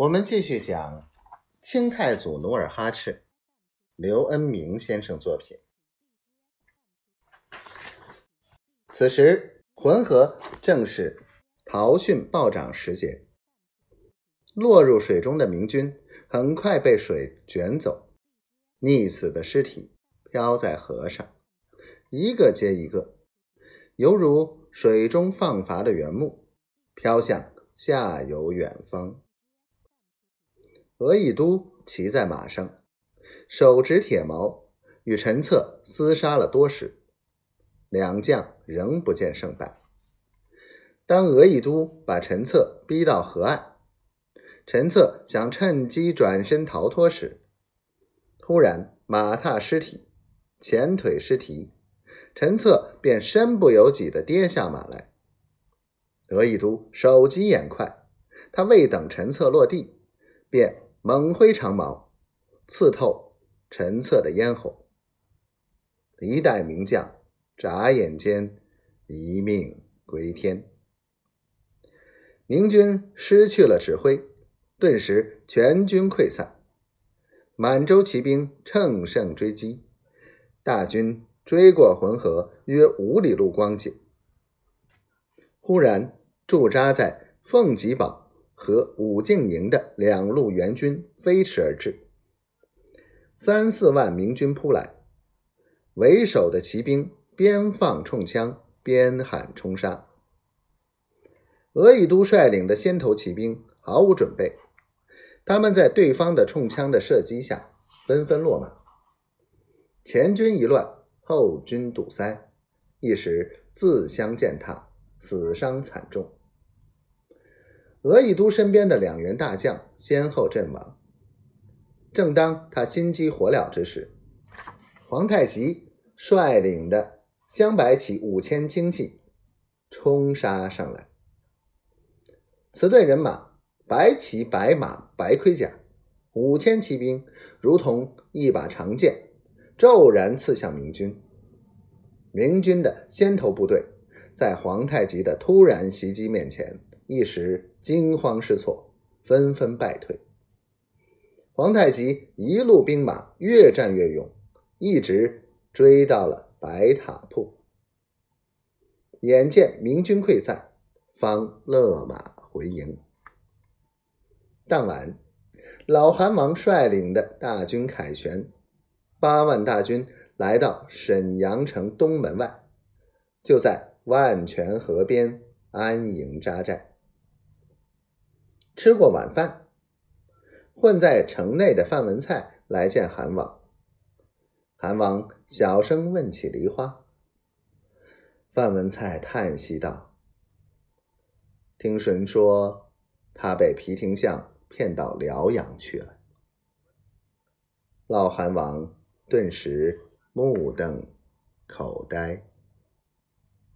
我们继续讲清太祖努尔哈赤，刘恩明先生作品。此时浑河正是逃汛暴涨时节，落入水中的明军很快被水卷走，溺死的尸体漂在河上，一个接一个，犹如水中放伐的原木，飘向下游远方。额亦都骑在马上，手执铁矛，与陈策厮杀了多时，两将仍不见胜败。当额亦都把陈策逼到河岸，陈策想趁机转身逃脱时，突然马踏尸体，前腿失蹄，陈策便身不由己地跌下马来。额亦都手疾眼快，他未等陈策落地，便。猛挥长矛，刺透陈策的咽喉。一代名将眨眼间一命归天。明军失去了指挥，顿时全军溃散。满洲骑兵乘胜追击，大军追过浑河约五里路光景，忽然驻扎在凤吉堡。和武敬营的两路援军飞驰而至，三四万明军扑来，为首的骑兵边放冲枪边喊冲杀。额亦都率领的先头骑兵毫无准备，他们在对方的冲枪的射击下纷纷落马，前军一乱，后军堵塞，一时自相践踏，死伤惨重。额亦都身边的两员大将先后阵亡。正当他心急火燎之时，皇太极率领的镶白旗五千精骑冲杀上来。此队人马，白旗白马白盔甲，五千骑兵如同一把长剑，骤然刺向明军。明军的先头部队在皇太极的突然袭击面前。一时惊慌失措，纷纷败退。皇太极一路兵马越战越勇，一直追到了白塔铺。眼见明军溃散，方勒马回营。当晚，老韩王率领的大军凯旋，八万大军来到沈阳城东门外，就在万泉河边安营扎寨。吃过晚饭，混在城内的范文蔡来见韩王。韩王小声问起梨花。范文蔡叹息道：“听神说，他被皮廷相骗到辽阳去了。”老韩王顿时目瞪口呆。